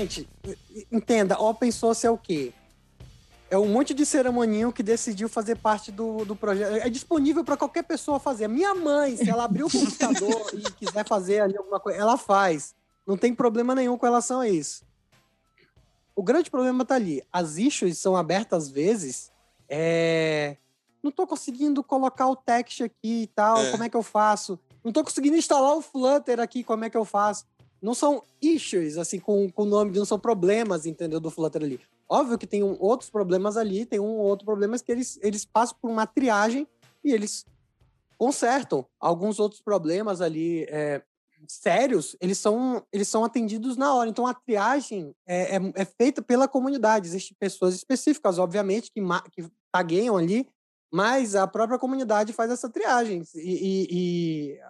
Gente, entenda, open source é o quê? É um monte de ceramoninho que decidiu fazer parte do, do projeto. É disponível para qualquer pessoa fazer. Minha mãe, se ela abrir o computador e quiser fazer ali alguma coisa, ela faz. Não tem problema nenhum com relação a isso. O grande problema tá ali. As issues são abertas às vezes. É... Não tô conseguindo colocar o text aqui e tal. É. Como é que eu faço? Não tô conseguindo instalar o Flutter aqui. Como é que eu faço? Não são issues, assim, com o nome, não são problemas, entendeu? Do Flutter ali. Óbvio que tem um, outros problemas ali, tem um outro problema que eles, eles passam por uma triagem e eles consertam. Alguns outros problemas ali é, sérios, eles são, eles são atendidos na hora. Então, a triagem é, é, é feita pela comunidade. Existem pessoas específicas, obviamente, que, que tagueiam ali, mas a própria comunidade faz essa triagem. E, e, e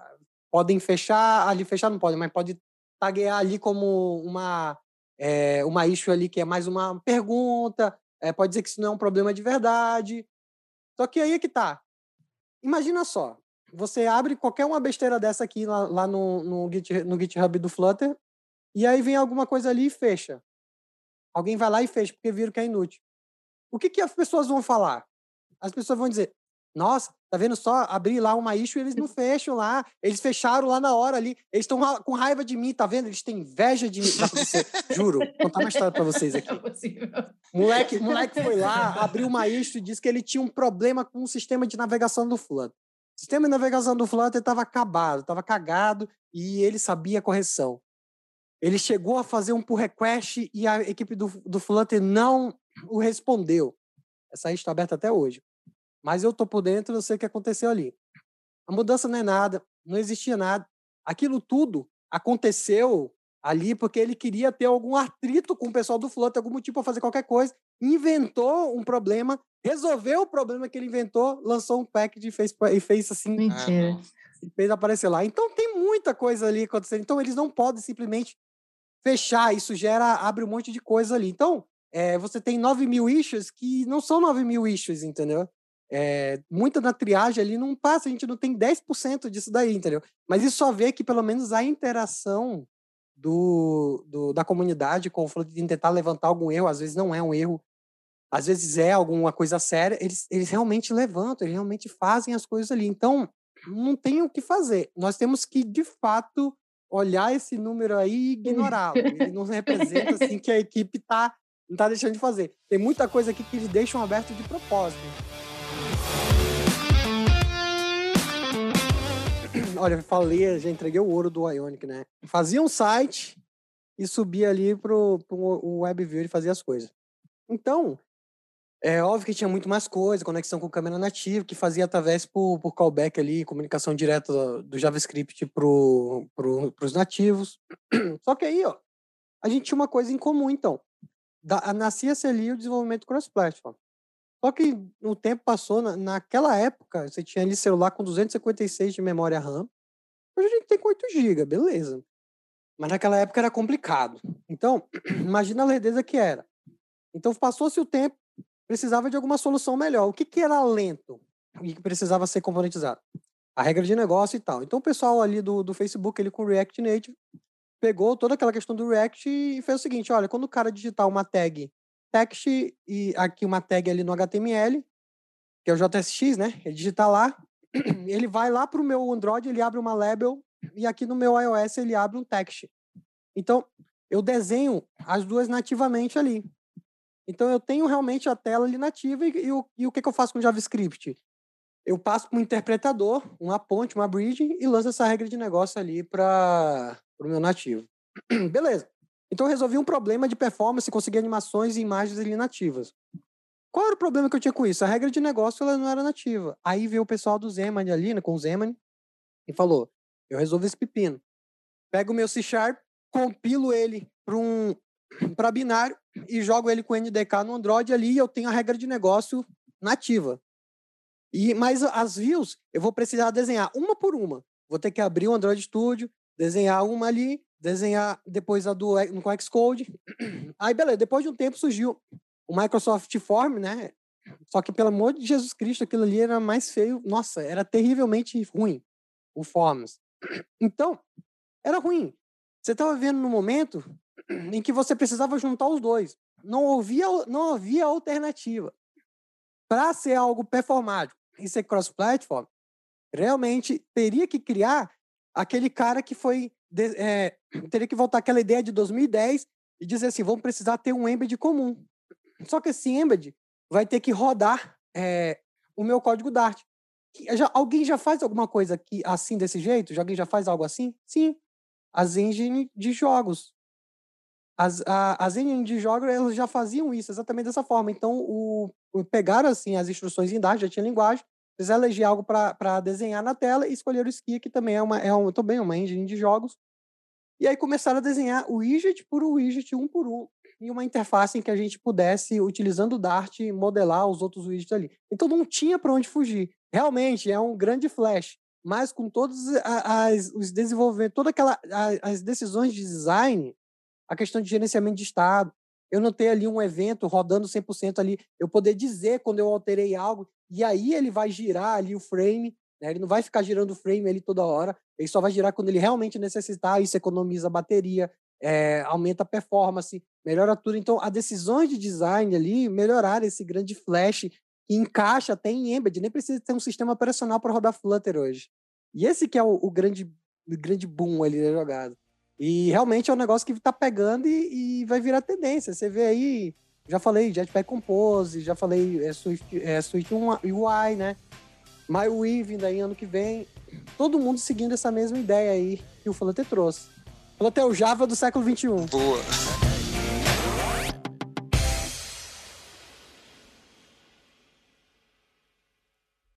podem fechar, ali fechar não podem, mas pode taguear ali como uma é, uma issue ali que é mais uma pergunta, é, pode dizer que isso não é um problema de verdade. Só que aí é que tá. Imagina só, você abre qualquer uma besteira dessa aqui lá, lá no, no, Git, no GitHub do Flutter, e aí vem alguma coisa ali e fecha. Alguém vai lá e fecha, porque viram que é inútil. O que, que as pessoas vão falar? As pessoas vão dizer, nossa, tá vendo só? Abrir lá uma issue, eles não fecham lá. Eles fecharam lá na hora ali. Eles estão com raiva de mim, tá vendo? Eles têm inveja de mim. Juro, vou contar uma história pra vocês aqui. É moleque, moleque foi lá, abriu uma issue e disse que ele tinha um problema com o sistema de navegação do Flutter. O sistema de navegação do Flutter estava acabado, estava cagado e ele sabia a correção. Ele chegou a fazer um pull request e a equipe do, do Flutter não o respondeu. Essa está aberta até hoje. Mas eu tô por dentro, eu sei o que aconteceu ali. A mudança não é nada, não existia nada. Aquilo tudo aconteceu ali porque ele queria ter algum atrito com o pessoal do Flutter, algum motivo para fazer qualquer coisa, inventou um problema, resolveu o problema que ele inventou, lançou um package e fez, e fez assim. Mentira. E fez aparecer lá. Então tem muita coisa ali acontecendo. Então eles não podem simplesmente fechar. Isso gera, abre um monte de coisa ali. Então, é, você tem 9 mil issues que não são 9 mil issues, entendeu? É, muita da triagem ali não passa, a gente não tem 10% disso daí, entendeu? Mas isso só vê que pelo menos a interação do, do, da comunidade com o Flutter de tentar levantar algum erro, às vezes não é um erro, às vezes é alguma coisa séria, eles, eles realmente levantam, eles realmente fazem as coisas ali. Então, não tem o que fazer. Nós temos que, de fato, olhar esse número aí e ignorá-lo. Ele não representa assim que a equipe está não tá deixando de fazer. Tem muita coisa aqui que eles deixam aberto de propósito. Olha, falei, já entreguei o ouro do Ionic, né? Fazia um site e subia ali pro, pro WebView e fazia as coisas. Então, é óbvio que tinha muito mais coisa, conexão com câmera nativa, que fazia através por, por callback ali, comunicação direta do, JavaScript pro, pro, pros nativos. Só que aí, ó, a gente tinha uma coisa em comum, então. Nascia-se ali o desenvolvimento cross-platform. Só que o tempo passou, na, naquela época, você tinha ali celular com 256 de memória RAM. Hoje a gente tem com 8 GB, beleza. Mas naquela época era complicado. Então, imagina a lerdeza que era. Então, passou-se o tempo, precisava de alguma solução melhor. O que, que era lento e que precisava ser componentizado? A regra de negócio e tal. Então, o pessoal ali do, do Facebook, ele com React Native, pegou toda aquela questão do React e fez o seguinte: olha, quando o cara digitar uma tag text e aqui uma tag ali no HTML, que é o JSX, né? Ele digita lá, ele vai lá para o meu Android, ele abre uma label e aqui no meu iOS ele abre um text. Então, eu desenho as duas nativamente ali. Então, eu tenho realmente a tela ali nativa e, e, o, e o que, que eu faço com JavaScript? Eu passo para um interpretador, uma ponte, uma bridge e lanço essa regra de negócio ali para o meu nativo. Beleza. Então eu resolvi um problema de performance, conseguir animações e imagens ali nativas. Qual era o problema que eu tinha com isso? A regra de negócio ela não era nativa. Aí veio o pessoal do Zemani ali, né, com o Zemani, e falou: eu resolvo esse pepino. Pego o meu C Sharp, compilo ele para um para binário e jogo ele com NDK no Android ali e eu tenho a regra de negócio nativa. E mas as views eu vou precisar desenhar uma por uma. Vou ter que abrir o Android Studio, desenhar uma ali, desenhar depois a do no Xcode. Aí, beleza, depois de um tempo surgiu o Microsoft Form, né? Só que, pelo amor de Jesus Cristo, aquilo ali era mais feio. Nossa, era terrivelmente ruim, o Forms. Então, era ruim. Você estava vendo no momento, em que você precisava juntar os dois. Não havia, não havia alternativa. Para ser algo performático e ser cross-platform, realmente teria que criar aquele cara que foi. É, teria que voltar àquela ideia de 2010 e dizer assim: vamos precisar ter um embed comum. Só que esse embed vai ter que rodar é, o meu código Dart. Já, alguém já faz alguma coisa aqui assim desse jeito? Já, alguém já faz algo assim? Sim. As engines de jogos. As, a, as engines de jogos elas já faziam isso exatamente dessa forma. Então, o, o pegaram assim as instruções em Dart, já tinha linguagem, eles eleger algo para desenhar na tela e escolheram o Skia, que também é uma, é um, também uma engine de jogos. E aí começaram a desenhar widget por widget, um por um, e uma interface em que a gente pudesse, utilizando o Dart, modelar os outros widgets ali. Então não tinha para onde fugir. Realmente é um grande flash, mas com todos as, os desenvolvimentos, todas aquela, as decisões de design, a questão de gerenciamento de estado, eu não ter ali um evento rodando 100% ali, eu poder dizer quando eu alterei algo, e aí ele vai girar ali o frame, né? ele não vai ficar girando o frame ali toda hora, ele só vai girar quando ele realmente necessitar, isso economiza bateria, é, aumenta a performance, melhora tudo. Então, as decisões de design ali melhoraram esse grande flash que encaixa até em Embed, nem precisa ter um sistema operacional para rodar Flutter hoje. E esse que é o, o grande, o grande boom ali da jogada. E realmente é um negócio que está pegando e, e, vai virar tendência. Você vê aí, já falei Jetpack Compose, já falei é, é, UI, né? MyWeave ainda aí ano que vem. Todo mundo seguindo essa mesma ideia aí que o Flutter trouxe. Flutter é o Java do século XXI. Boa.